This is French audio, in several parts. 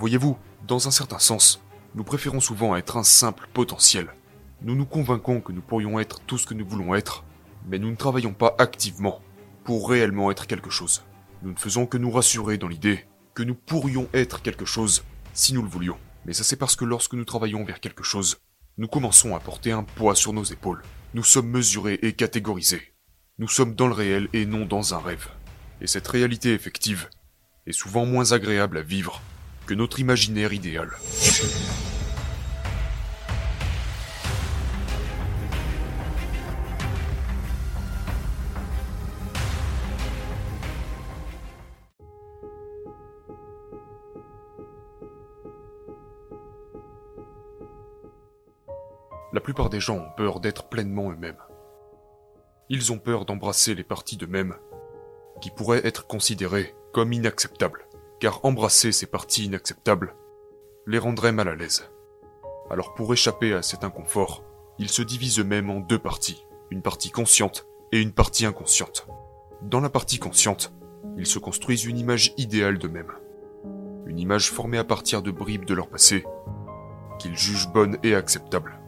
Voyez-vous, dans un certain sens, nous préférons souvent être un simple potentiel. Nous nous convainquons que nous pourrions être tout ce que nous voulons être, mais nous ne travaillons pas activement pour réellement être quelque chose. Nous ne faisons que nous rassurer dans l'idée que nous pourrions être quelque chose si nous le voulions. Mais ça c'est parce que lorsque nous travaillons vers quelque chose, nous commençons à porter un poids sur nos épaules. Nous sommes mesurés et catégorisés. Nous sommes dans le réel et non dans un rêve. Et cette réalité effective est souvent moins agréable à vivre notre imaginaire idéal. La plupart des gens ont peur d'être pleinement eux-mêmes. Ils ont peur d'embrasser les parties d'eux-mêmes qui pourraient être considérées comme inacceptables, car embrasser ces parties inacceptables les rendrait mal à l'aise. Alors pour échapper à cet inconfort, ils se divisent eux-mêmes en deux parties, une partie consciente et une partie inconsciente. Dans la partie consciente, ils se construisent une image idéale d'eux-mêmes. Une image formée à partir de bribes de leur passé, qu'ils jugent bonne et acceptable.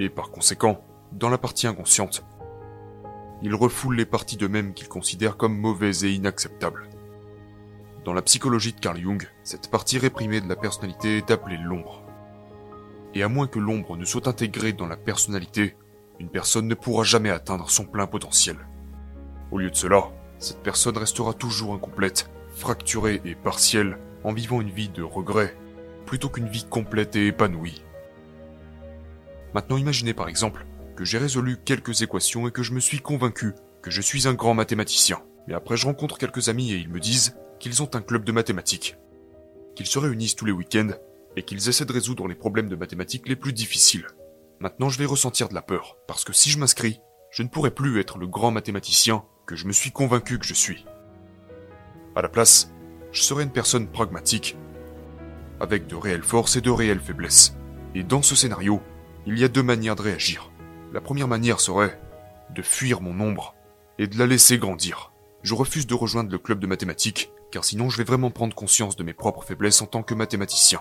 Et par conséquent, dans la partie inconsciente, ils refoulent les parties d'eux-mêmes qu'ils considèrent comme mauvaises et inacceptables. Dans la psychologie de Carl Jung, cette partie réprimée de la personnalité est appelée l'ombre. Et à moins que l'ombre ne soit intégrée dans la personnalité, une personne ne pourra jamais atteindre son plein potentiel. Au lieu de cela, cette personne restera toujours incomplète, fracturée et partielle, en vivant une vie de regret, plutôt qu'une vie complète et épanouie. Maintenant imaginez par exemple que j'ai résolu quelques équations et que je me suis convaincu que je suis un grand mathématicien. Mais après je rencontre quelques amis et ils me disent qu'ils ont un club de mathématiques, qu'ils se réunissent tous les week-ends et qu'ils essaient de résoudre les problèmes de mathématiques les plus difficiles. Maintenant je vais ressentir de la peur, parce que si je m'inscris, je ne pourrai plus être le grand mathématicien que je me suis convaincu que je suis. À la place, je serai une personne pragmatique, avec de réelles forces et de réelles faiblesses. Et dans ce scénario, il y a deux manières de réagir. La première manière serait de fuir mon ombre et de la laisser grandir. Je refuse de rejoindre le club de mathématiques, car sinon je vais vraiment prendre conscience de mes propres faiblesses en tant que mathématicien.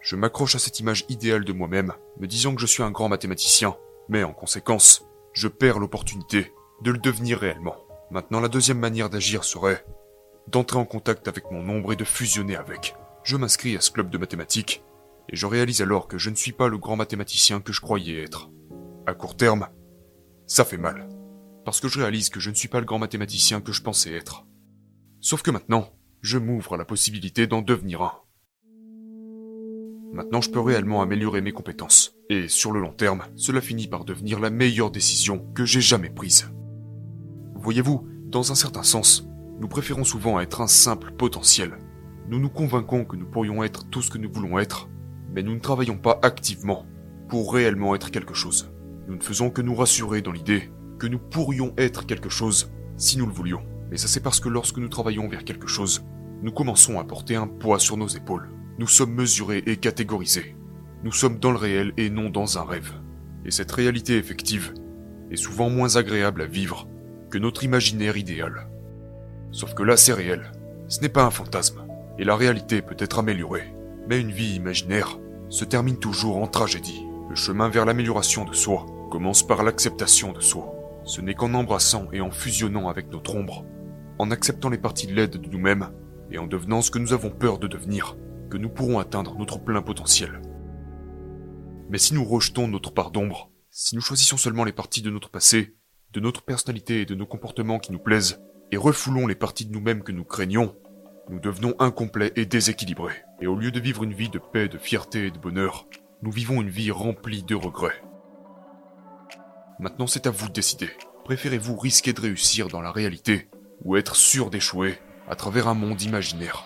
Je m'accroche à cette image idéale de moi-même, me disant que je suis un grand mathématicien, mais en conséquence, je perds l'opportunité de le devenir réellement. Maintenant, la deuxième manière d'agir serait d'entrer en contact avec mon ombre et de fusionner avec. Je m'inscris à ce club de mathématiques et je réalise alors que je ne suis pas le grand mathématicien que je croyais être. À court terme, ça fait mal, parce que je réalise que je ne suis pas le grand mathématicien que je pensais être. Sauf que maintenant, je m'ouvre à la possibilité d'en devenir un. Maintenant, je peux réellement améliorer mes compétences, et sur le long terme, cela finit par devenir la meilleure décision que j'ai jamais prise. Voyez-vous, dans un certain sens, nous préférons souvent être un simple potentiel. Nous nous convainquons que nous pourrions être tout ce que nous voulons être, mais nous ne travaillons pas activement pour réellement être quelque chose. Nous ne faisons que nous rassurer dans l'idée que nous pourrions être quelque chose si nous le voulions. Mais ça c'est parce que lorsque nous travaillons vers quelque chose, nous commençons à porter un poids sur nos épaules. Nous sommes mesurés et catégorisés. Nous sommes dans le réel et non dans un rêve. Et cette réalité effective est souvent moins agréable à vivre que notre imaginaire idéal. Sauf que là c'est réel. Ce n'est pas un fantasme. Et la réalité peut être améliorée. Mais une vie imaginaire se termine toujours en tragédie. Le chemin vers l'amélioration de soi commence par l'acceptation de soi. Ce n'est qu'en embrassant et en fusionnant avec notre ombre, en acceptant les parties laides de nous-mêmes et en devenant ce que nous avons peur de devenir, que nous pourrons atteindre notre plein potentiel. Mais si nous rejetons notre part d'ombre, si nous choisissons seulement les parties de notre passé, de notre personnalité et de nos comportements qui nous plaisent, et refoulons les parties de nous-mêmes que nous craignons, nous devenons incomplets et déséquilibrés. Et au lieu de vivre une vie de paix, de fierté et de bonheur, nous vivons une vie remplie de regrets. Maintenant c'est à vous de décider. Préférez-vous risquer de réussir dans la réalité ou être sûr d'échouer à travers un monde imaginaire